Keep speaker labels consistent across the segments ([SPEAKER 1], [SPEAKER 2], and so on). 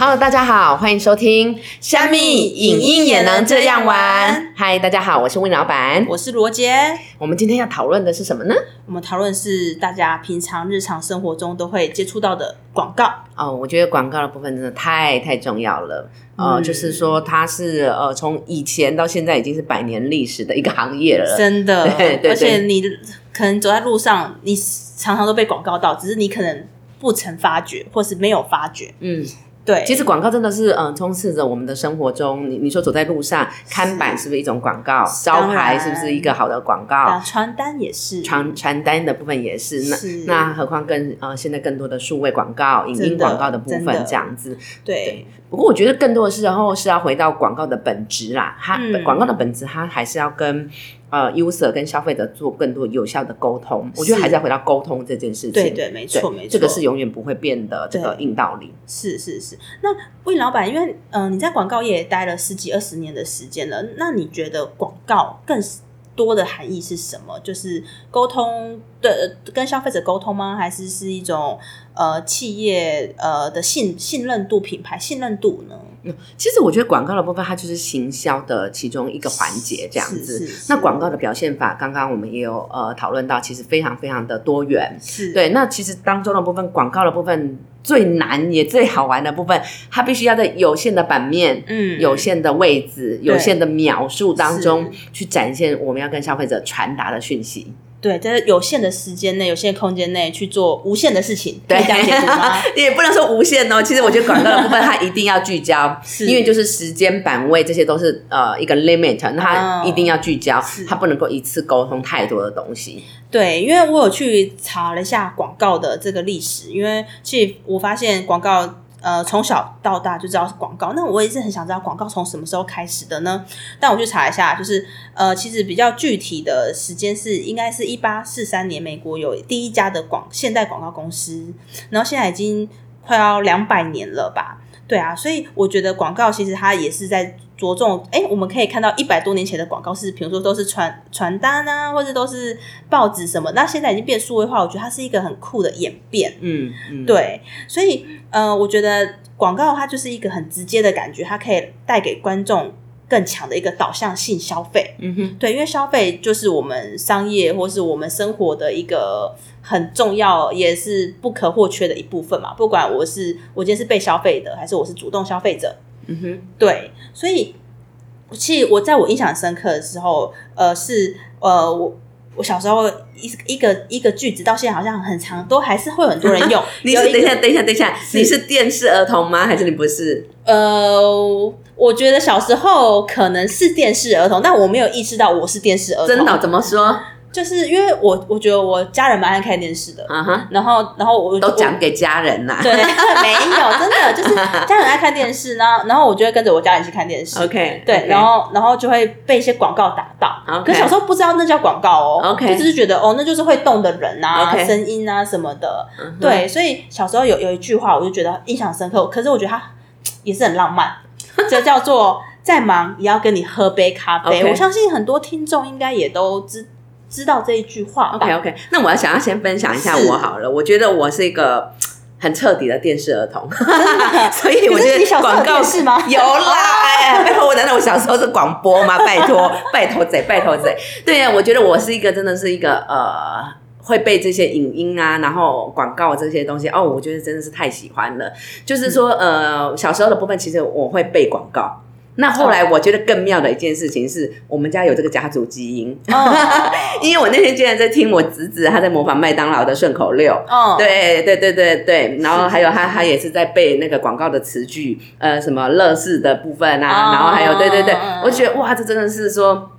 [SPEAKER 1] Hello，大家好，欢迎收听《虾米影音也能这样玩》。嗨，大家好，我是魏老板，
[SPEAKER 2] 我是罗杰。
[SPEAKER 1] 我们今天要讨论的是什么呢？
[SPEAKER 2] 我们讨论是大家平常日常生活中都会接触到的广告。
[SPEAKER 1] 哦，我觉得广告的部分真的太太重要了。呃，就是说它是呃从以前到现在已经是百年历史的一个行业了，
[SPEAKER 2] 真的。
[SPEAKER 1] 对对。而
[SPEAKER 2] 且你可能走在路上，你常常都被广告到，只是你可能不曾发觉，或是没有发觉。嗯。对，
[SPEAKER 1] 其实广告真的是嗯充斥着我们的生活中。你你说走在路上，看板是不是一种广告？招牌是不是一个好的广告？
[SPEAKER 2] 传单也是，
[SPEAKER 1] 传传单的部分也是。那那何况更呃现在更多的数位广告、影音广告的部分这样子。
[SPEAKER 2] 对。
[SPEAKER 1] 不过我觉得更多的时候是要回到广告的本质啦。它广告的本质，它还是要跟。呃，user 跟消费者做更多有效的沟通，我觉得还是要回到沟通这件事情。
[SPEAKER 2] 对对，没错没错，
[SPEAKER 1] 这个是永远不会变的这个硬道理。
[SPEAKER 2] 是是是。那魏老板，因为嗯你在广告业待了十几二十年的时间了，那你觉得广告更多的含义是什么？就是沟通的跟消费者沟通吗？还是是一种呃企业呃的信信任度、品牌信任度呢？
[SPEAKER 1] 嗯，其实我觉得广告的部分，它就是行销的其中一个环节，这样子。那广告的表现法，刚刚我们也有呃讨论到，其实非常非常的多元。
[SPEAKER 2] 是
[SPEAKER 1] 对。那其实当中的部分，广告的部分最难也最好玩的部分，它必须要在有限的版面、嗯，有限的位置、有限的描述当中，去展现我们要跟消费者传达的讯息。
[SPEAKER 2] 对，在有限的时间内、有限空间内去做无限的事情，可以这样解读吗？
[SPEAKER 1] 也不能说无限哦。其实我觉得广告的部分它一定要聚焦，因为就是时间、版位这些都是呃一个 limit，那它一定要聚焦，它不能够一次沟通太多的东西。
[SPEAKER 2] 对，因为我有去查了一下广告的这个历史，因为其实我发现广告。呃，从小到大就知道是广告，那我也是很想知道广告从什么时候开始的呢？但我去查一下，就是呃，其实比较具体的时间是应该是一八四三年，美国有第一家的广现代广告公司，然后现在已经快要两百年了吧？对啊，所以我觉得广告其实它也是在。着重哎，我们可以看到一百多年前的广告是，比如说都是传传单啊，或者都是报纸什么。那现在已经变数位化，我觉得它是一个很酷的演变。嗯嗯，对，所以呃，我觉得广告它就是一个很直接的感觉，它可以带给观众更强的一个导向性消费。嗯哼，对，因为消费就是我们商业或是我们生活的一个很重要也是不可或缺的一部分嘛。不管我是我今天是被消费的，还是我是主动消费者。嗯哼，对，所以其实我在我印象深刻的时候，呃，是呃，我我小时候一一个一个句子到现在好像很长，都还是会很多人用。
[SPEAKER 1] 你是等一下，等一下，等一下，你是电视儿童吗？还是你不是？
[SPEAKER 2] 呃，我觉得小时候可能是电视儿童，但我没有意识到我是电视儿童。
[SPEAKER 1] 真的？怎么说？
[SPEAKER 2] 就是因为我我觉得我家人蛮爱看电视的，然后然后我
[SPEAKER 1] 都讲给家人呐，
[SPEAKER 2] 对，没有真的就是家人爱看电视，然后 然后我就会跟着我家人去看电视
[SPEAKER 1] ，OK，
[SPEAKER 2] 对，然后然后就会被一些广告打到，可小时候不知道那叫广告哦
[SPEAKER 1] ，OK，
[SPEAKER 2] 就只是觉得哦那就是会动的人啊，声音啊什么的，对，所以小时候有有一句话我就觉得印象深刻，可是我觉得它 也是很浪漫，这叫做再忙也要跟你喝杯咖啡，我相信很多听众应该也都知。知道这一句话。
[SPEAKER 1] OK OK，那我要想要先分享一下我好了。我觉得我是一个 很彻底的电视儿童，所以我觉得广告
[SPEAKER 2] 是吗？
[SPEAKER 1] 有啦，哎，拜托我难道我小时候是广播吗？拜托，拜托贼，拜托贼。对呀，我觉得我是一个真的是一个呃，会被这些影音啊，然后广告这些东西哦，我觉得真的是太喜欢了。就是说呃，小时候的部分，其实我会背广告。那后来我觉得更妙的一件事情是我们家有这个家族基因，因为我那天竟然在听我侄子他在模仿麦当劳的顺口溜，哦，对对对对。对，然后还有他他也是在背那个广告的词句，呃，什么乐事的部分啊，然后还有对对对，我觉得哇，这真的是说。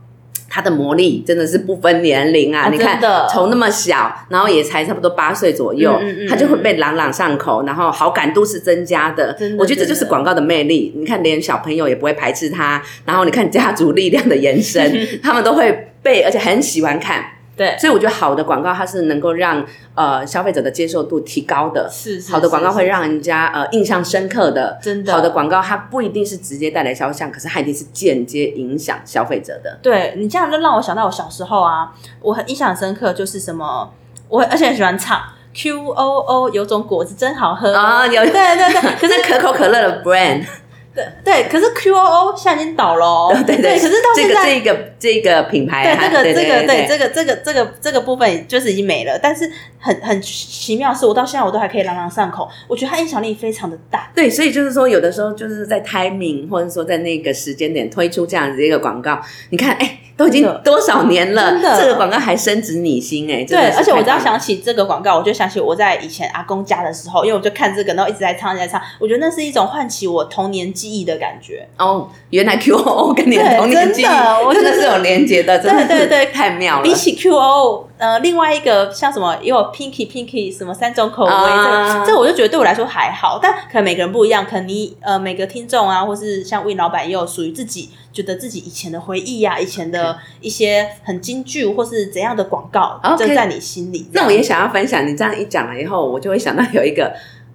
[SPEAKER 1] 他的魔力真的是不分年龄啊！你看，从那么小，然后也才差不多八岁左右，他就会被朗朗上口，然后好感度是增加的。我觉得这就是广告的魅力。你看，连小朋友也不会排斥他，然后你看家族力量的延伸，他们都会被，而且很喜欢看。
[SPEAKER 2] 对，
[SPEAKER 1] 所以我觉得好的广告它是能够让呃消费者的接受度提高的，
[SPEAKER 2] 是
[SPEAKER 1] 好的广告会让人家呃印象深刻的，
[SPEAKER 2] 真的。
[SPEAKER 1] 好的广告它不一定是直接带来销量，可是它一定是间接影响消费者的。
[SPEAKER 2] 对你这样就让我想到我小时候啊，我很印象深刻就是什么，我而且很喜欢唱。Q O O 有种果子真好喝。
[SPEAKER 1] 啊有。
[SPEAKER 2] 对对对，
[SPEAKER 1] 可是可口可乐的 brand，
[SPEAKER 2] 对对，可是 Q O O 现在已经倒了哦，
[SPEAKER 1] 对
[SPEAKER 2] 对，可是到
[SPEAKER 1] 这个
[SPEAKER 2] 现在
[SPEAKER 1] 这个这个品牌
[SPEAKER 2] 对
[SPEAKER 1] 它，
[SPEAKER 2] 这个这个
[SPEAKER 1] 对
[SPEAKER 2] 对这个这个这个这个部分就是已经没了，但是很很奇妙的是，我到现在我都还可以朗朗上口，我觉得它影响力非常的大。
[SPEAKER 1] 对，所以就是说，有的时候就是在 timing 或者说在那个时间点推出这样子一个广告，你看，哎，都已经多少年了，这个广告还深植你心，哎，真的
[SPEAKER 2] 对，而且我只要想起这个广告，我就想起我在以前阿公家的时候，因为我就看这个，然后一直在唱，一直在唱，我觉得那是一种唤起我童年记忆的感觉。
[SPEAKER 1] 哦，原来 QO 跟你的童年记忆
[SPEAKER 2] 真的
[SPEAKER 1] 是有连接的，真的是
[SPEAKER 2] 对对对
[SPEAKER 1] 太妙了。
[SPEAKER 2] 比起 QO，呃，另外一个像什么也有 Pinky Pinky 什么三种口味，
[SPEAKER 1] 啊
[SPEAKER 2] 这这我就觉得对我来说还好，但可能每个人不一样，可能你呃每个听众啊，或是像 Win 老板也有属于自己觉得自己以前的回忆啊，以前的一些很京剧或是怎样的广告就在你心里。
[SPEAKER 1] 那我也想要分享，你这样一讲了以后，我就会想到有一个。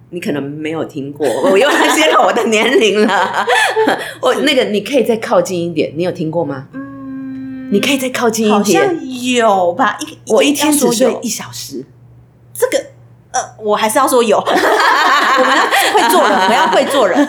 [SPEAKER 1] 你可能没有听过，我又揭露我的年龄了。我那个，你可以再靠近一点，你有听过吗？
[SPEAKER 2] 嗯，
[SPEAKER 1] 你可以再靠近一点。
[SPEAKER 2] 好像有吧？一
[SPEAKER 1] 我一天只睡一小时，
[SPEAKER 2] 这个呃，我还是要说有，我们 要会做人，我们要会做人。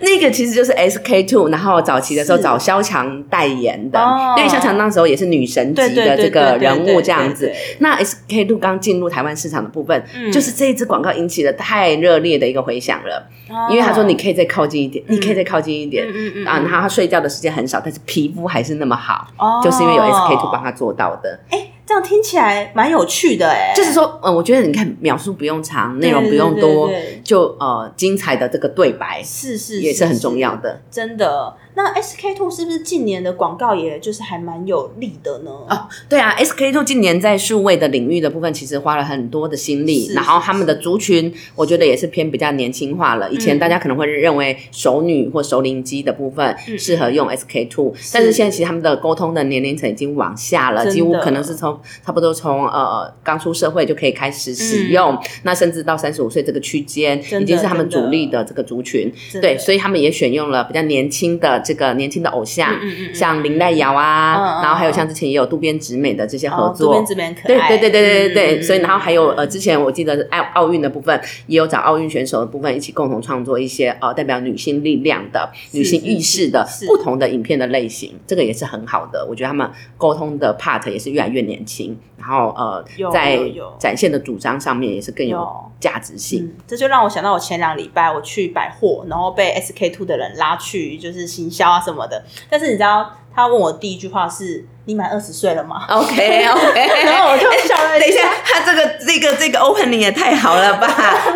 [SPEAKER 1] 那个其实就是 SK two，然后早期的时候找萧蔷代言的，
[SPEAKER 2] 哦。
[SPEAKER 1] 因为萧蔷那时候也是女神级的这个人物这样子。那 SK two 刚进入台湾市场的部分，
[SPEAKER 2] 嗯。
[SPEAKER 1] 就是这一支广告引起了太热烈的一个回响了，因为他说你可以再靠近一点，你可以再靠近一点。
[SPEAKER 2] 哦嗯嗯嗯。
[SPEAKER 1] 啊，然后他睡觉的时间很少，但是皮肤还是那么好，
[SPEAKER 2] 哦。
[SPEAKER 1] 就是因为有 SK two 帮他做到的。
[SPEAKER 2] 哎，这样听起来蛮有趣的哎，
[SPEAKER 1] 就是说，呃，我觉得你看描述不用长，内容不用多
[SPEAKER 2] 对对，
[SPEAKER 1] 就呃精彩的这个对白
[SPEAKER 2] 是是
[SPEAKER 1] 也是很重要的。
[SPEAKER 2] 真的。那 SK two 是不是近年的广告也就是还蛮有力的呢？
[SPEAKER 1] 哦，对啊，SK two 近年在数位的领域的部分，其实花了很多的心力，
[SPEAKER 2] 是
[SPEAKER 1] 然后他们的族群，我觉得也是偏比较年轻化了。以前
[SPEAKER 2] 嗯
[SPEAKER 1] 大家可能会认为熟女或熟龄机的部分
[SPEAKER 2] 嗯。
[SPEAKER 1] 适合用 SK two，、但是现在其实他们的沟通的年龄层已经往下了，几乎可能是从差不多从呃刚出社会就可以开始使用，那甚至到三十五岁这个区间，已经是他们主力的这个族群。对，所以他们也选用了比较年轻的这个年轻的偶像，
[SPEAKER 2] 嗯嗯嗯
[SPEAKER 1] 像林黛瑶啊，然后还有像之前也有渡边直美的这些合作。
[SPEAKER 2] 边直美可
[SPEAKER 1] 对
[SPEAKER 2] 爱，
[SPEAKER 1] 对对对对对对，
[SPEAKER 2] 嗯
[SPEAKER 1] 所以然后还有呃，之前我记得奥奥运的部分也有找奥运选手的部分一起共同创作一些呃代表女性力量的、女性意识的不同的影片的类型，这个也是很好的。我觉得他们沟通的 part 也是越来越年轻，然后呃在展现的主张上面也是更有
[SPEAKER 2] 有。
[SPEAKER 1] 价值性。
[SPEAKER 2] 嗯，这就让我想到我前两礼拜我去百货，然后被 SK two 的人拉去就是行销啊什么的。但是你知道他问我第一句话是：“你满二十岁了吗
[SPEAKER 1] OK OK，
[SPEAKER 2] 然后我就笑了
[SPEAKER 1] 等一下，他这个这个这个 opening 也太好了吧！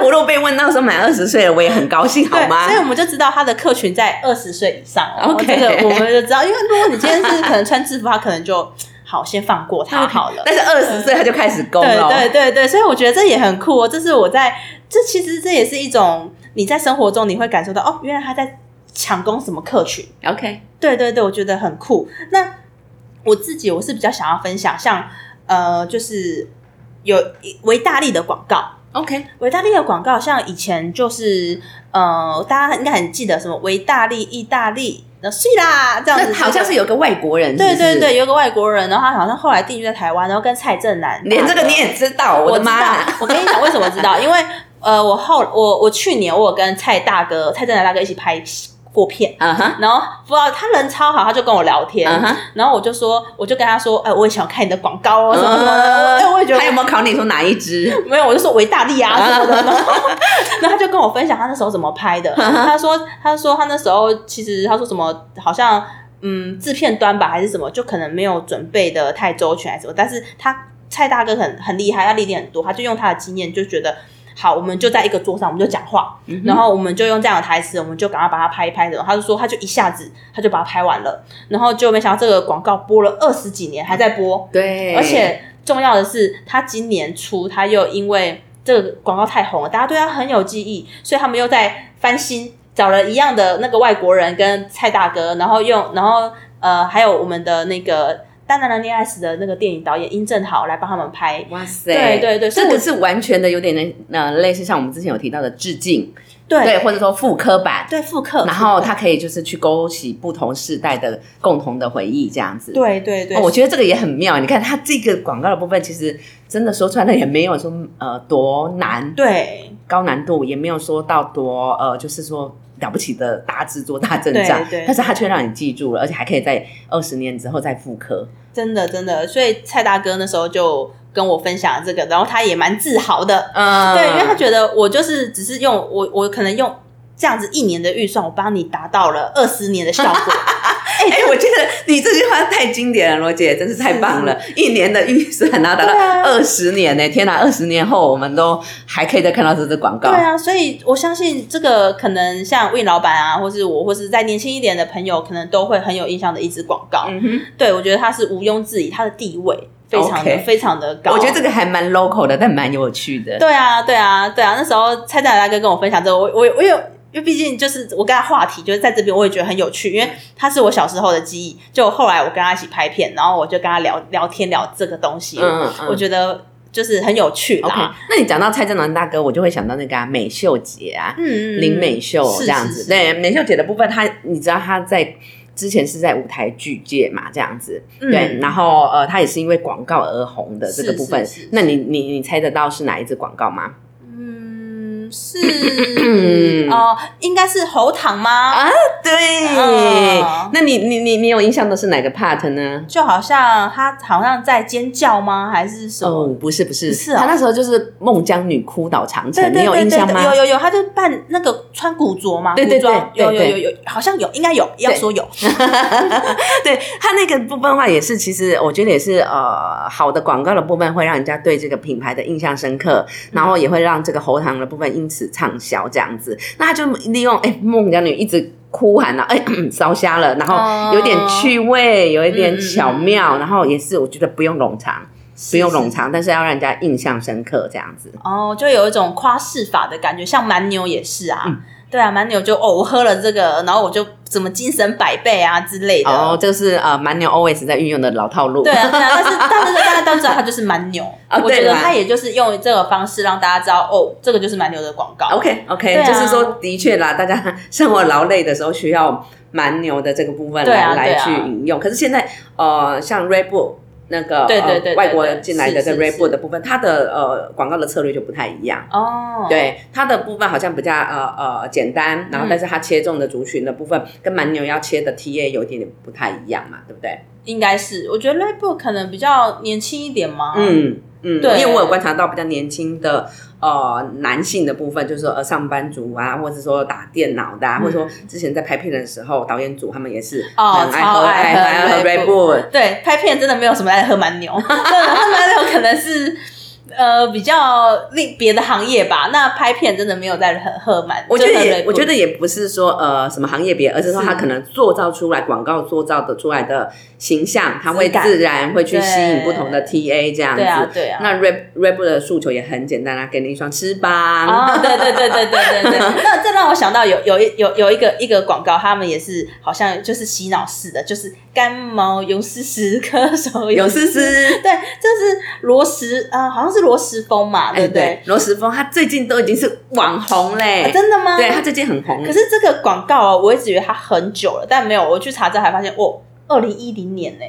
[SPEAKER 1] 我如果被问到说满二十岁了，我也很高兴，好吗，
[SPEAKER 2] 所以我们就知道他的客群在二十岁以上哦。
[SPEAKER 1] OK
[SPEAKER 2] 这个我们就知道，因为如果你今天是可能穿制服，他可能就好先放过他好了。
[SPEAKER 1] 但是二十岁他就开始攻
[SPEAKER 2] 对
[SPEAKER 1] 了，
[SPEAKER 2] 对对对，所以我觉得这也很酷哦。这是我在这其实这也是一种你在生活中你会感受到哦，原来他在抢攻什么客群。
[SPEAKER 1] OK，
[SPEAKER 2] 对对对，我觉得很酷。那我自己我是比较想要分享，像呃，就是有维大利的广告。
[SPEAKER 1] OK，
[SPEAKER 2] 维大利的广告，像以前就是呃，大家应该很记得什么维大利、意大利，那是啦，这样子。
[SPEAKER 1] 好像是有个外国人，是是
[SPEAKER 2] 对对对，，有个外国人，然后他好像后来定居在台湾，然后跟蔡正南，
[SPEAKER 1] 连这个你也知道，我的妈啊！，
[SPEAKER 2] 我跟你讲为什么知道？因为呃，我后我我去年我有跟蔡大哥、蔡正南大哥一起拍过片。然后不知道他人超好，他就跟我聊天然后我就说，我就跟他说，哎、我也想看你的广告哦，什么什么的，哎、我也觉得
[SPEAKER 1] 他有没有考你说哪一支？
[SPEAKER 2] 没有，我就说维大利啊什么的，然后他就跟我分享他那时候怎么拍的。他说，他说他那时候其实他说什么，好像嗯制片端吧还是什么，就可能没有准备的太周全还是什么，但是他蔡大哥很很厉害，他历练很多，他就用他的经验就觉得。好，我们就在一个桌上，我们就讲话，然后我们就用这样的台词，我们就赶快把它拍一拍的。他就说，他就一下子他就把它拍完了，然后就没想到这个广告播了二十几年还在播，
[SPEAKER 1] 对，
[SPEAKER 2] 而且重要的是，他今年初他又因为这个广告太红了，大家对他很有记忆，所以他们又在翻新，找了一样的那个外国人跟蔡大哥，然后用，然后呃，还有我们的那个当然了，恋爱史的那个电影导演殷正豪来帮他们拍。
[SPEAKER 1] 哇塞，
[SPEAKER 2] 对对对
[SPEAKER 1] 这个是完全的有点呃类似像我们之前有提到的致敬，
[SPEAKER 2] 对
[SPEAKER 1] 对，或者说复刻版。
[SPEAKER 2] 对复刻，
[SPEAKER 1] 然后它可以就是去勾起不同世代的共同的回忆，这样子。
[SPEAKER 2] 对对对，
[SPEAKER 1] 哦，我觉得这个也很妙。你看它这个广告的部分，其实真的说出来了也没有说呃多难，
[SPEAKER 2] 对
[SPEAKER 1] 高难度，也没有说到多呃，就是说了不起的大制作、大阵仗
[SPEAKER 2] 对对，
[SPEAKER 1] 但是他却让你记住了，而且还可以在二十年之后再复刻。
[SPEAKER 2] 真的真的，所以蔡大哥那时候就跟我分享这个，然后他也蛮自豪的，
[SPEAKER 1] 嗯，
[SPEAKER 2] 对，因为他觉得我就是只是用我我可能用这样子一年的预算，我帮你达到了二十年的效果。
[SPEAKER 1] 哎、我觉得你这句话太经典了，罗姐，真是太棒了！一年的预算，然后达到二十年呢、天哪！二十年后，我们都还可以再看到这支广告。
[SPEAKER 2] 对啊，所以我相信这个可能像 Win 老板啊，或是我，或是再年轻一点的朋友，可能都会很有印象的一支广告。
[SPEAKER 1] 嗯哼，
[SPEAKER 2] 对我觉得它是毋庸置疑，它的地位非常的非常的高。
[SPEAKER 1] 我觉得这个还蛮 local 的，但蛮有趣的。
[SPEAKER 2] 对啊，对啊，对啊，那时候蔡大大哥跟我分享这个，我我我有。因为毕竟就是我跟他话题，就是在这边我也觉得很有趣，因为他是我小时候的记忆。就后来我跟他一起拍片，然后我就跟他聊聊天聊这个东西，
[SPEAKER 1] 嗯
[SPEAKER 2] 我觉得就是很有趣啦。
[SPEAKER 1] 那你讲到蔡正南大哥，我就会想到那个、啊、美秀姐啊，
[SPEAKER 2] 嗯嗯嗯
[SPEAKER 1] 林美秀
[SPEAKER 2] 是
[SPEAKER 1] 这样子。
[SPEAKER 2] 是是
[SPEAKER 1] 对，美秀姐的部分，她你知道她在之前是在舞台剧界嘛，这样子。
[SPEAKER 2] 嗯
[SPEAKER 1] 对，然后呃，她也是因为广告而红的这个部分。那你你你猜得到是哪一支广告吗？
[SPEAKER 2] 嗯，是哦，应该是喉糖吗？
[SPEAKER 1] 啊，对。
[SPEAKER 2] 哦
[SPEAKER 1] 那你你你你有印象的是哪个 part 呢？
[SPEAKER 2] 就好像他好像在尖叫吗？还是什么？
[SPEAKER 1] 哦，不是不是，
[SPEAKER 2] 不是哦
[SPEAKER 1] 她那时候就是孟姜女哭倒长城，你有印象吗？
[SPEAKER 2] 有有有，他就扮那个穿古着吗，
[SPEAKER 1] 对对对对对
[SPEAKER 2] 有有有有，好像有，应该有，要说有，
[SPEAKER 1] 对他那个部分的话，也是其实我觉得也是呃好的广告的部分，会让人家对这个品牌的印象深刻，然后也会让这个喉糖的部分因此畅销这样子。那他就利用哎孟姜女一直哭喊了，哎 烧瞎了，然后有点趣味，有一点巧妙，然后也是我觉得不用冗长，不用冗长，但是要让人家印象深刻这样子。
[SPEAKER 2] 哦，就有一种夸饰法的感觉，像蛮牛也是啊。
[SPEAKER 1] 嗯
[SPEAKER 2] 对啊，蛮牛就哦，我喝了这个，然后我就怎么精神百倍啊之类的。
[SPEAKER 1] 哦，这个是呃蛮牛 always 在运用的老套路。
[SPEAKER 2] 对啊，对啊，但是 但是大家都知道它就是蛮牛，
[SPEAKER 1] 啊
[SPEAKER 2] 我觉得他也就是用这个方式让大家知道哦，这个就是蛮牛的广告。
[SPEAKER 1] OK OK，、
[SPEAKER 2] 啊
[SPEAKER 1] 就是说的确啦，大家生活劳累的时候需要蛮牛的这个部分
[SPEAKER 2] 对
[SPEAKER 1] 来、来去引用。可是现在呃，像 Red Bull 那个
[SPEAKER 2] 对对对对
[SPEAKER 1] 呃、外国
[SPEAKER 2] 人
[SPEAKER 1] 进来的这
[SPEAKER 2] 是是
[SPEAKER 1] Red Bull 的部分，它的呃广告的策略就不太一样。
[SPEAKER 2] 哦，
[SPEAKER 1] 对它的部分好像比较呃呃简单，然后
[SPEAKER 2] 嗯
[SPEAKER 1] 但是它切中的族群的部分跟蛮牛要切的 TA 有一点点不太一样嘛，对不对？
[SPEAKER 2] 应该是，我觉得 r e b o o 可能比较年轻一点嘛。
[SPEAKER 1] 嗯嗯，
[SPEAKER 2] 对
[SPEAKER 1] 因为我有观察到比较年轻的呃男性的部分，就是说呃上班族啊，或者说打电脑的、啊，或者说之前在拍片的时候，导演组他们也是
[SPEAKER 2] 哦
[SPEAKER 1] 很爱喝
[SPEAKER 2] 超爱喝 Red Bull。对，拍片真的没有什么爱喝蛮牛，真的喝蛮牛可能是呃比较另别的行业吧。那拍片真的没有在喝喝满，
[SPEAKER 1] 我觉得也我觉得也不是说呃什么行业别，而是说他可能塑造出来广告塑造的出来的形象，他会自然会去吸引不同的 TA 这样子。
[SPEAKER 2] 对啊对啊。
[SPEAKER 1] 那 Red Bull 的诉求也很简单啊，给你一双翅膀。
[SPEAKER 2] 哦，对对对对对对对，那这让我想到有有一有有一个一个广告，他们也是好像就是洗脑式的，就是干毛有丝丝，咳嗽
[SPEAKER 1] 有
[SPEAKER 2] 丝
[SPEAKER 1] 丝丝。
[SPEAKER 2] 对，这是罗时呃，好像是罗时丰嘛，对
[SPEAKER 1] 哎，
[SPEAKER 2] 不对？
[SPEAKER 1] 对，罗时丰他最近都已经是网红嘞，
[SPEAKER 2] 啊真的吗？
[SPEAKER 1] 对他最近很红。
[SPEAKER 2] 可是这个广告哦，我一直以为他很久了，但没有，我去查之后还发现，哦，二零一零年呢。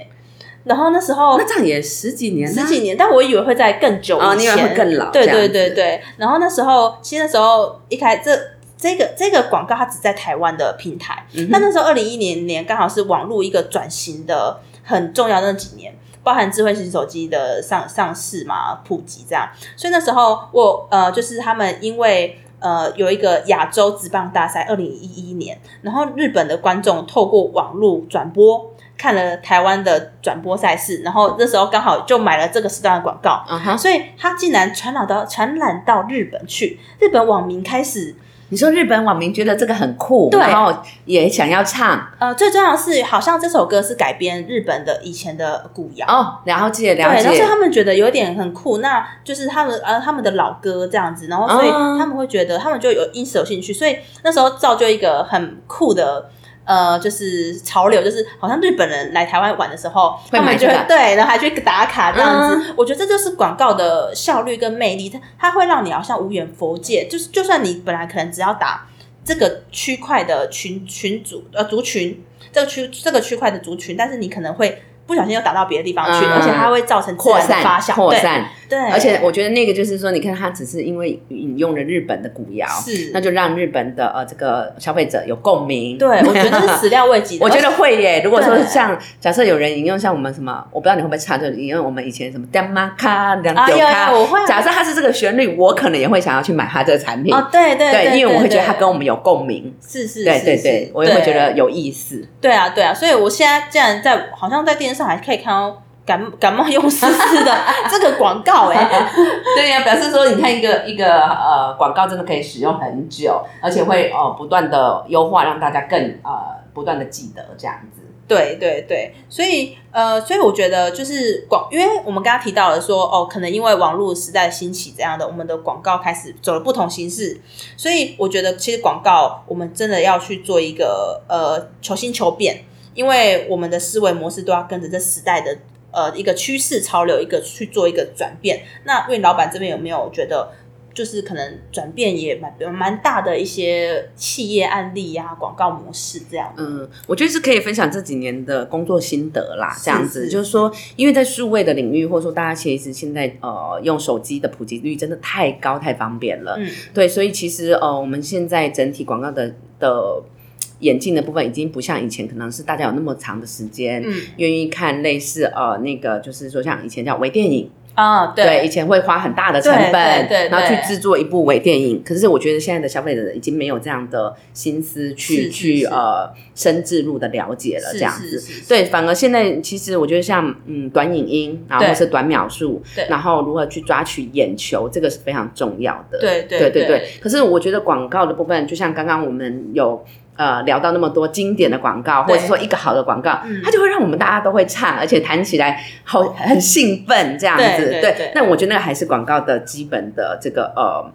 [SPEAKER 2] 然后那时候
[SPEAKER 1] 那这样也十几年了，
[SPEAKER 2] 十几年，但我以为会在更久以前，
[SPEAKER 1] 哦你以为会更老
[SPEAKER 2] 对对对对。然后那时候，其实那时候一开这这个这个广告，它只在台湾的平台。那那时候二零一零年刚好是网络一个转型的很重要的那几年。包含智慧型手机的上上市嘛，普及这样，所以那时候我呃，就是他们因为呃有一个亚洲职棒大赛，二零一一年，然后日本的观众透过网络转播看了台湾的转播赛事，然后那时候刚好就买了这个时段的广告，
[SPEAKER 1] 嗯哼，
[SPEAKER 2] 所以它竟然传染到传染到日本去，日本网民开始
[SPEAKER 1] 你说日本网民觉得这个很酷，然后也想要唱
[SPEAKER 2] 呃，最重要的是，好像这首歌是改编日本的以前的古谣。
[SPEAKER 1] 哦，了解
[SPEAKER 2] 对，
[SPEAKER 1] 了解
[SPEAKER 2] 然后他。们觉得有点很酷，那就是他们呃他们的老歌这样子，然后所以
[SPEAKER 1] 哦
[SPEAKER 2] 他们会觉得他们就有因此有兴趣，所以那时候造就一个很酷的呃，就是潮流，就是好像日本人来台湾玩的时候，他们就会对，然后还去打卡这样子。
[SPEAKER 1] 嗯。
[SPEAKER 2] 我觉得这就是广告的效率跟魅力，它它会让你好像无缘佛界，就是就算你本来可能只要打这个区块的群群组呃族群，这个区这个区块的族群，但是你可能会不小心又打到别的地方去，
[SPEAKER 1] 嗯。
[SPEAKER 2] 而且它会造成自
[SPEAKER 1] 扩散
[SPEAKER 2] 酵，对。
[SPEAKER 1] 扩散，
[SPEAKER 2] 对，
[SPEAKER 1] 而且我觉得那个就是说，你看他只是因为引用了日本的古谣，
[SPEAKER 2] 是
[SPEAKER 1] 那就让日本的呃这个消费者有共鸣。
[SPEAKER 2] 对，我觉得是 始料未及的。
[SPEAKER 1] 我觉得会耶。如果说像假设有人引用像我们什么，我不知道你会不会唱，就引用我们以前什么干妈卡、两
[SPEAKER 2] 啊有
[SPEAKER 1] 丢卡
[SPEAKER 2] 有我会啊。
[SPEAKER 1] 假设它是这个旋律，我可能也会想要去买它这个产品。
[SPEAKER 2] 哦，对对
[SPEAKER 1] 对，因为我会觉得它跟我们有共鸣。
[SPEAKER 2] 是是，
[SPEAKER 1] 对对对，我也会觉得有意思。
[SPEAKER 2] 对啊对啊，所以我现在竟然在好像在电视上还可以看到感感冒用湿湿的 这个广告哎、
[SPEAKER 1] 对呀、表示说你看一个一个呃广告真的可以使用很久，而且会呃不断的优化，让大家更呃不断的记得这样子。
[SPEAKER 2] 对对对，所以呃，所以我觉得就是广，因为我们刚刚提到了说，哦，可能因为网络时代的兴起这样的，我们的广告开始走了不同形式，所以我觉得其实广告我们真的要去做一个呃求新求变，因为我们的思维模式都要跟着这时代的呃一个趋势潮流一个去做一个转变。那魏老板这边有没有觉得？就是可能转变也蛮蛮大的一些企业案例呀、广告模式这样。
[SPEAKER 1] 嗯，我觉得是可以分享这几年的工作心得啦，这样子
[SPEAKER 2] 是
[SPEAKER 1] 就是说，因为在数位的领域，或者说大家其实现在呃用手机的普及率真的太高太方便了，
[SPEAKER 2] 嗯，
[SPEAKER 1] 对，所以其实呃我们现在整体广告的的演进的部分，已经不像以前可能是大家有那么长的时间。
[SPEAKER 2] 嗯
[SPEAKER 1] 愿意看类似呃那个，就是说像以前叫微电影，
[SPEAKER 2] 啊，
[SPEAKER 1] 对，以前会花很大的成本，
[SPEAKER 2] 对对对
[SPEAKER 1] 然后去
[SPEAKER 2] 对
[SPEAKER 1] 制作一部微电影。可是我觉得现在的消费者已经没有这样的心思去去呃深置入的了解了，
[SPEAKER 2] 是
[SPEAKER 1] 这样子。对，反而现在其实我觉得像嗯短影音，然后是短秒数
[SPEAKER 2] 对，
[SPEAKER 1] 然后如何去抓取眼球，这个是非常重要的。
[SPEAKER 2] 对对
[SPEAKER 1] 对对对。可是我觉得广告的部分，就像刚刚我们有。呃，聊到那么多经典的广告，或者是说一个好的广告，
[SPEAKER 2] 嗯
[SPEAKER 1] 它就会让我们大家都会唱，而且弹起来好很兴奋这样子。
[SPEAKER 2] 对
[SPEAKER 1] 那我觉得那个还是广告的基本的这个呃。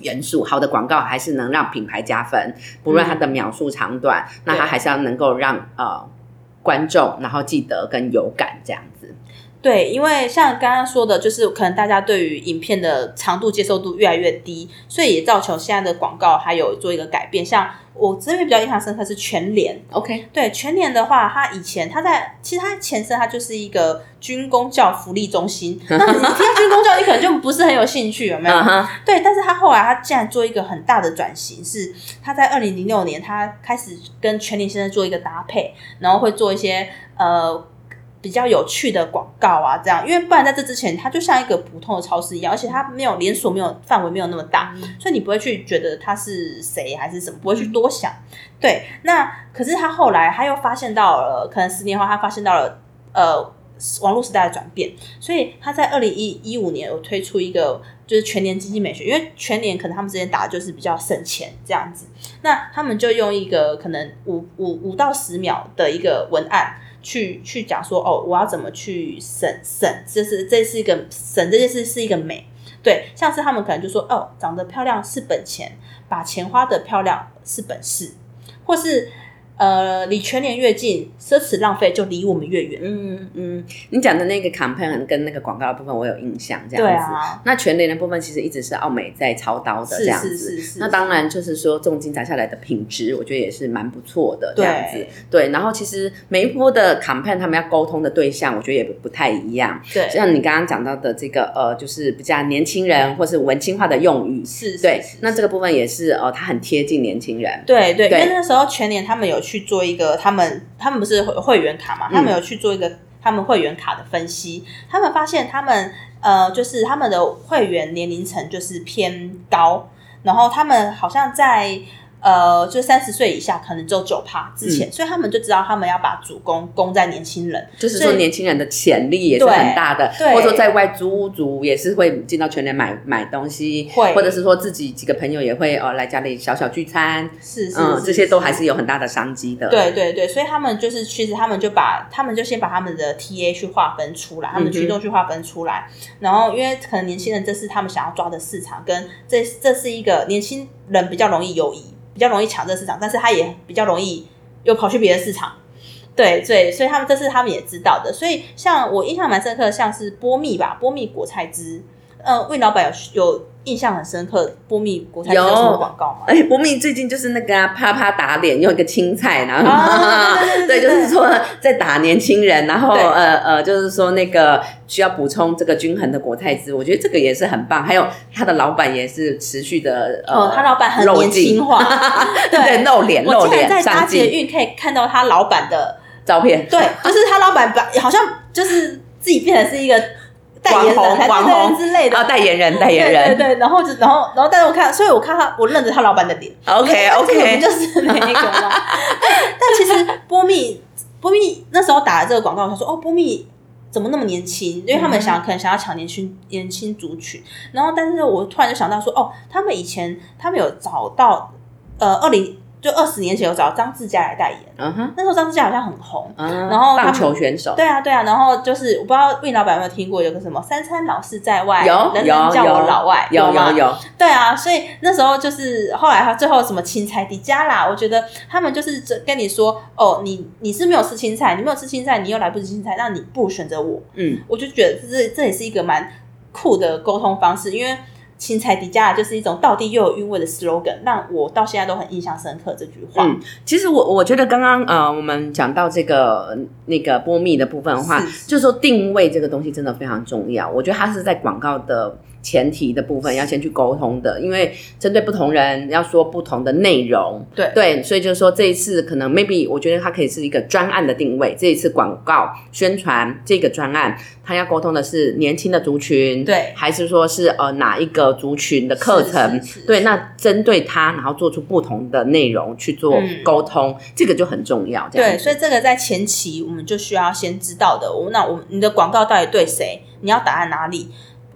[SPEAKER 1] 元素好的广告还是能让品牌加分，不论它的秒数长短，那它还是要能够让呃观众然后记得跟有感这样子。
[SPEAKER 2] 对，因为像刚刚说的，就是可能大家对于影片的长度接受度越来越低，所以也造成现在的广告还有做一个改变。像我这边比较印象深刻是全联
[SPEAKER 1] ，OK，
[SPEAKER 2] 对全联的话，它以前它在其实它前身它就是一个军工教福利中心，那你听到军工教，你可能就不是很有兴趣，有没有？对，但是它后来它竟然做一个很大的转型，是它在二零零六年它开始跟全联先生做一个搭配，然后会做一些呃比较有趣的广告啊，这样，因为不然在这之前，它就像一个普通的超市一样，而且它没有连锁，没有范围没有那么大，所以你不会去觉得它是谁还是什么，不会去多想。对，那可是他后来他又发现到了，可能十年后他发现到了呃网络时代的转变，所以他在二零一一五年有推出一个就是全年经济美学，因为全年可能他们之间打的就是比较省钱这样子，那他们就用一个可能五五五到十秒的一个文案。去去讲说哦，我要怎么去省省，这是这是一个省这件事是一个美，对，像是他们可能就说哦，长得漂亮是本钱，把钱花的漂亮是本事，或是呃离全年越近，奢侈浪费就离我们越远。
[SPEAKER 1] 嗯嗯，你讲的那个 campaign 跟那个广告的部分，我有印象，这样子。那全年的部分其实一直是奥美在操刀的这样子。
[SPEAKER 2] 是是是
[SPEAKER 1] 那当然就是说重金砸下来的品质，我觉得也是蛮不错的这样子
[SPEAKER 2] 对。
[SPEAKER 1] 对，然后其实每一波的 campaign 他们要沟通的对象，我觉得也不太一样。
[SPEAKER 2] 对，
[SPEAKER 1] 像你刚刚讲到的这个呃，就是比较年轻人或是文青化的用语，
[SPEAKER 2] 是是
[SPEAKER 1] 对
[SPEAKER 2] 是，
[SPEAKER 1] 那这个部分也是呃，它很贴近年轻人。
[SPEAKER 2] 对对，因
[SPEAKER 1] 对
[SPEAKER 2] 为那时候全年他们有去做一个，他们他们不是会会员卡嘛，他们有去做一个他们会员卡的分析，他们发现他们呃，就是他们的会员年龄层就是偏高，然后他们好像在。呃，就三十岁以下可能只有九趴之前，所以他们就知道他们要把主攻攻在年轻人，
[SPEAKER 1] 就是说，年轻人的潜力也是很大的，
[SPEAKER 2] 对
[SPEAKER 1] 或者说在外租屋族也是会进到全年买买东西，
[SPEAKER 2] 会。
[SPEAKER 1] 或者是说自己几个朋友也会呃来家里小小聚餐，
[SPEAKER 2] 是是
[SPEAKER 1] 这些都还是有很大的商机的。
[SPEAKER 2] 对对对，所以他们就是，其实他们就把他们就先把他们的 TA 去划分出来，他们的群众去划分出来，然后因为可能年轻人这是他们想要抓的市场，跟这这是一个年轻人比较容易友谊，比较容易抢这市场，但是他也比较容易又跑去别的市场。对对，所以他们这是他们也知道的。所以像我印象蛮深刻的，像是波蜜吧，波蜜果菜汁，呃，魏老板有有印象很深刻，波蜜果菜汁有什么广告吗？
[SPEAKER 1] 哎，波蜜最近就是那个啊，啪啪打脸，用一个青菜，然后、
[SPEAKER 2] 啊对对对
[SPEAKER 1] 对，
[SPEAKER 2] 对
[SPEAKER 1] 就是说在打年轻人，然后
[SPEAKER 2] 对。
[SPEAKER 1] 呃呃，就是说那个需要补充这个均衡的国泰汁，我觉得这个也是很棒。还有他的老板也是持续的呃，
[SPEAKER 2] 哦，他老板很年轻化，
[SPEAKER 1] 对，露脸露脸
[SPEAKER 2] 竟然在搭
[SPEAKER 1] 上镜。
[SPEAKER 2] 捷运可以看到他老板的，
[SPEAKER 1] 照片，
[SPEAKER 2] 对，就是他老板把好像就是自己变成是一个代言人
[SPEAKER 1] 网红
[SPEAKER 2] 还是
[SPEAKER 1] 网红
[SPEAKER 2] 之类的
[SPEAKER 1] 啊，代言人代言人
[SPEAKER 2] 对对对，然后就然后然后，但是我看，所以我看他，我认得他老板的脸。
[SPEAKER 1] ，OK
[SPEAKER 2] 这个
[SPEAKER 1] OK，
[SPEAKER 2] 不就是那个吗？但但其实波蜜波蜜那时候打了这个广告，他说哦，波蜜怎么那么年轻？因为他们想可能想要抢年轻年轻族群。然后，但是我突然就想到说，哦，他们以前他们有找到呃二零就二十年前有找张志佳来代言，
[SPEAKER 1] 嗯哼，
[SPEAKER 2] 那时候张志佳好像很红。
[SPEAKER 1] 嗯
[SPEAKER 2] 然后
[SPEAKER 1] 棒球选手，
[SPEAKER 2] 对啊，对啊，然后就是我不知道魏老板有没有听过有个什么“三餐老是在外，
[SPEAKER 1] 有
[SPEAKER 2] 人人
[SPEAKER 1] 有
[SPEAKER 2] 叫我老外”，
[SPEAKER 1] 有
[SPEAKER 2] 吗
[SPEAKER 1] 有有，
[SPEAKER 2] 对啊，所以那时候就是后来他最后什么青菜迪迦啦，我觉得他们就是这跟你说哦，你你是没有吃青菜，你没有吃青菜，你又来不及青菜，那你不如选择我。
[SPEAKER 1] 嗯，
[SPEAKER 2] 我就觉得这这也是一个蛮酷的沟通方式，因为青菜迪迦就是一种到底又有韵味的 slogan，让我到现在都很印象深刻这句话。
[SPEAKER 1] 嗯，其实我我觉得刚刚呃，我们讲到这个呃那个波蜜的部分的话，
[SPEAKER 2] 是
[SPEAKER 1] 就是说定位这个东西真的非常重要。我觉得它是在广告的前提的部分要先去沟通的，因为针对不同人要说不同的内容。
[SPEAKER 2] 对
[SPEAKER 1] 对，所以就是说这一次可能 maybe 我觉得它可以是一个专案的定位。这一次广告宣传这个专案，它要沟通的是年轻的族群，
[SPEAKER 2] 对
[SPEAKER 1] 还是说是呃哪一个族群的课程？对，那针对它，然后做出不同的内容去做
[SPEAKER 2] 嗯
[SPEAKER 1] 沟通，这个就很重要。这样
[SPEAKER 2] 对，所以这个在前期我们就需要先知道的。我那我你的广告到底对谁？你要打在哪里？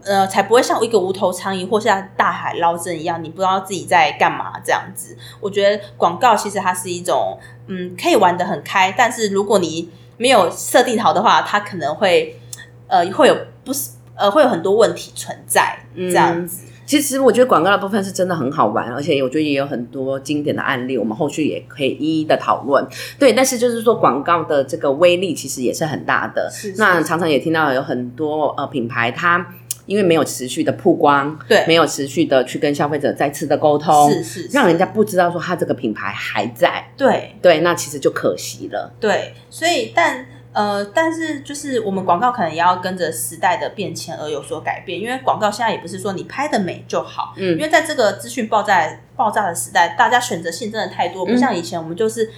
[SPEAKER 2] 呃，才不会像一个无头苍蝇或像大海捞针一样，你不知道自己在干嘛这样子。我觉得广告其实它是一种，嗯，可以玩得很开，但是如果你没有设定好的话，它可能会，呃，会有不是，呃，会有很多问题存在这样子。
[SPEAKER 1] 其实我觉得广告的部分是真的很好玩，而且我觉得也有很多经典的案例，我们后续也可以一一的讨论。对，但是就是说广告的这个威力其实也是很大的。
[SPEAKER 2] 是是
[SPEAKER 1] 那常常也听到有很多呃品牌它。因为没有持续的曝光，
[SPEAKER 2] 对。
[SPEAKER 1] 没有持续的去跟消费者再次的沟通，
[SPEAKER 2] 是是是。
[SPEAKER 1] 让人家不知道说它这个品牌还在，
[SPEAKER 2] 对，
[SPEAKER 1] 对，那其实就可惜了。
[SPEAKER 2] 对，所以但呃，但是就是我们广告可能也要跟着时代的变迁而有所改变，因为广告现在也不是说你拍的美就好，
[SPEAKER 1] 嗯。
[SPEAKER 2] 因为在这个资讯爆炸爆炸的时代，大家选择性真的太多，不
[SPEAKER 1] 嗯
[SPEAKER 2] 像以前我们就是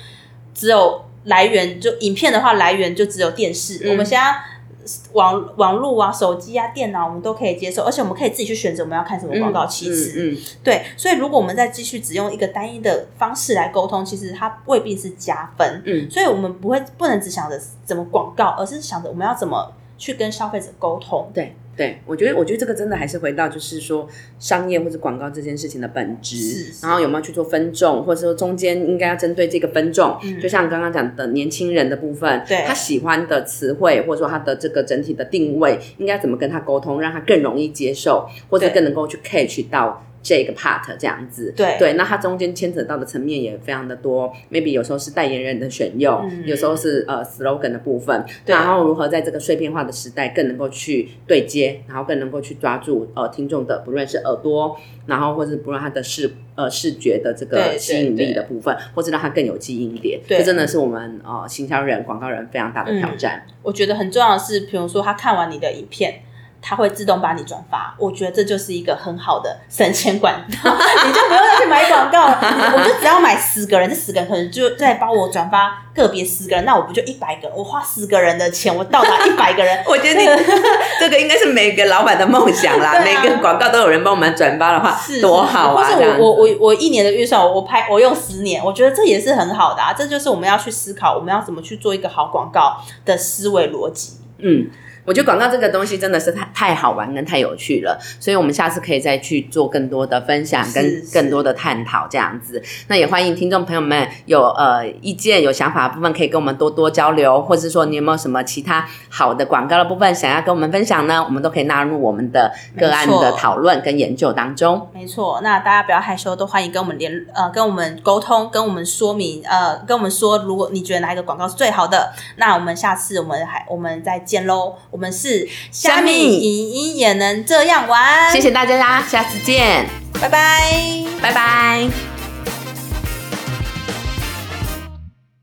[SPEAKER 2] 只有来源就影片的话来源就只有电视，
[SPEAKER 1] 嗯。
[SPEAKER 2] 我们现在。网网络啊、手机啊、电脑，我们都可以接受，而且我们可以自己去选择我们要看什么广告。其实，
[SPEAKER 1] 嗯嗯
[SPEAKER 2] 对，所以如果我们再继续只用一个单一的方式来沟通，其实它未必是加分。
[SPEAKER 1] 嗯
[SPEAKER 2] 所以我们不会不能只想着怎么广告，而是想着我们要怎么去跟消费者沟通。
[SPEAKER 1] 对对，我觉得我觉得这个真的还是回到就是说商业或者广告这件事情的本质，然后有没有去做分众，或者说中间应该要针对这个分众，
[SPEAKER 2] 嗯
[SPEAKER 1] 就像刚刚讲的年轻人的部分，
[SPEAKER 2] 对
[SPEAKER 1] 他喜欢的词汇或者说他的这个整体的定位，应该怎么跟他沟通，让他更容易接受，或者更能够去 catch 到。这个 part 这样子，
[SPEAKER 2] 对。
[SPEAKER 1] 对，那它中间牵扯到的层面也非常的多，maybe 有时候是代言人的选用，
[SPEAKER 2] 嗯。
[SPEAKER 1] 有时候是呃 slogan 的部分，
[SPEAKER 2] 对。
[SPEAKER 1] 然后如何在这个碎片化的时代更能够去对接，然后更能够去抓住呃听众的不论是耳朵，然后或是不论他的视呃视觉的这个吸引力的部分，或是让它更有记忆点，
[SPEAKER 2] 对。
[SPEAKER 1] 这真的是我们呃行销人、广告人非常大的挑战。
[SPEAKER 2] 我觉得很重要的是，比如说他看完你的影片。他会自动把你转发，我觉得这就是一个很好的省钱管道，你就不用再去买广告了，我就只要买十个人，这十个人可能就再帮我转发个别十个人，那我不就一百个？我花十个人的钱，我到达一百个人，
[SPEAKER 1] 我觉得你 这个应该是每个老板的梦想啦，
[SPEAKER 2] 啊
[SPEAKER 1] 每个广告都有人帮我们转发的话，
[SPEAKER 2] 是
[SPEAKER 1] 多好啊！
[SPEAKER 2] 或是我我我我一年的预算，我拍我用十年，我觉得这也是很好的啊。这就是我们要去思考，我们要怎么去做一个好广告的思维逻辑。
[SPEAKER 1] 嗯，我觉得广告这个东西真的是太太好玩跟太有趣了，所以我们下次可以再去做更多的分享跟更多的探讨这样子。那也欢迎听众朋友们有呃意见、有想法的部分，可以跟我们多多交流，或者说你有没有什么其他好的广告的部分想要跟我们分享呢？我们都可以纳入我们的个案的讨论跟研究当中。
[SPEAKER 2] 没错，那大家不要害羞，都欢迎跟我们联呃跟我们沟通，跟我们说明呃跟我们说，如果你觉得哪一个广告是最好的，那我们下次我们还我们再见喽。我们是
[SPEAKER 1] 虾米
[SPEAKER 2] 影音也能这样玩，
[SPEAKER 1] 谢谢大家啦，下次见，
[SPEAKER 2] 拜拜。
[SPEAKER 1] 拜拜。